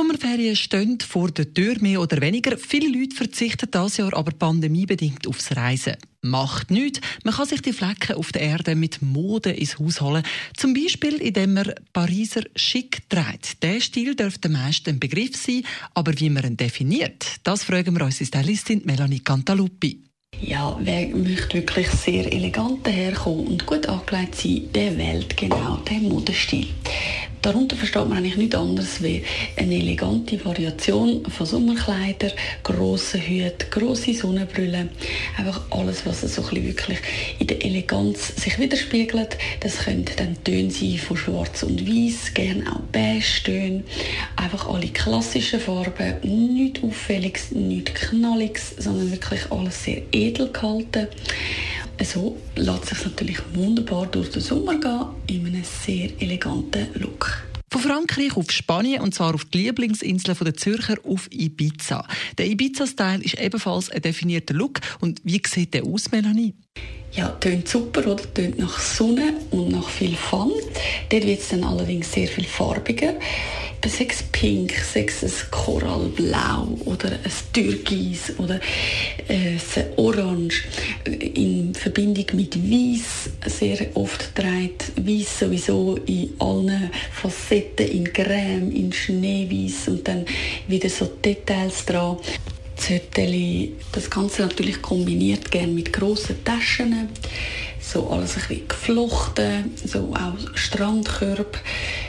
Sommerferien stehen vor der Tür, mehr oder weniger. Viele Leute verzichten dieses Jahr aber pandemiebedingt aufs Reisen. Macht nichts. Man kann sich die Flecken auf der Erde mit Mode ins Haus holen. Zum Beispiel, indem man Pariser schick trägt. Der Stil dürfte den meisten ein Begriff sein, aber wie man ihn definiert, das fragen wir unsere Stylistin Melanie Cantaluppi. Ja, wer möchte wirklich sehr elegant daherkommen und gut angelegt sein, der wählt genau den Modestil. Darunter versteht man eigentlich nichts anderes wie eine elegante Variation von Sommerkleidern, grossen Hüten, grosse Sonnenbrüllen. Einfach alles, was so wirklich in der Eleganz sich widerspiegelt. Das können dann Töne sein von Schwarz und Weiß, gerne auch Beige-Töne. Einfach alle klassischen Farben, nichts Auffälliges, nichts Knalliges, sondern wirklich alles sehr edel gehalten. So lässt sich natürlich wunderbar durch den Sommer gehen in einem sehr eleganten Look. Von Frankreich auf Spanien und zwar auf die Lieblingsinsel der Zürcher auf Ibiza. Der Ibiza-Style ist ebenfalls ein definierter Look. Und wie sieht der aus, Melanie? Ja, tönt super, oder? Tönt nach Sonne und nach viel Fun. Dort wird es dann allerdings sehr viel farbiger sechs Pink, sechs ein Korallblau oder ein Türkis oder äh, ein Orange in Verbindung mit Weiß sehr oft trägt. Weiß sowieso in allen Facetten, in Creme, in Schneeweiß und dann wieder so Details dran. Zötteli, das Ganze natürlich kombiniert gerne mit grossen Taschen so alles ein bisschen geflochten, so auch Strandkörbe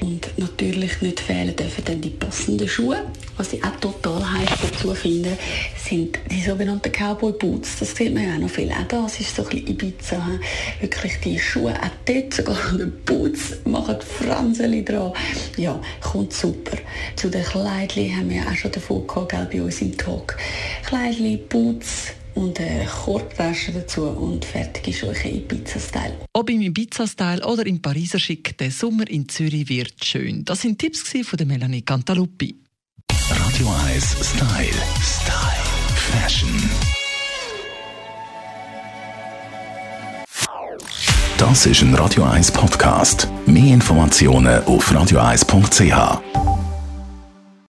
und natürlich nicht fehlen dürfen dann die passenden Schuhe. Was ich auch total heiß dazu finde, sind die sogenannten Cowboy Boots. Das sieht man ja auch noch viel. Auch das ist so ein bisschen Ibiza. Wirklich die Schuhe, auch dort sogar die Boots machen Franzeli dran. Ja, kommt super. Zu den Kleidchen haben wir ja auch schon davon gehabt, bei uns im Talk. Kleidchen, Boots, und eine Korbtasche dazu und fertig ist euch Ibiza-Style. Ob im Ibiza-Style oder im Pariser Schick, der Sommer in Zürich wird schön. Das sind Tipps von der Melanie Cantaluppi. Radio 1 Style. Style. Fashion. Das ist ein Radio 1 Podcast. Mehr Informationen auf radio1.ch.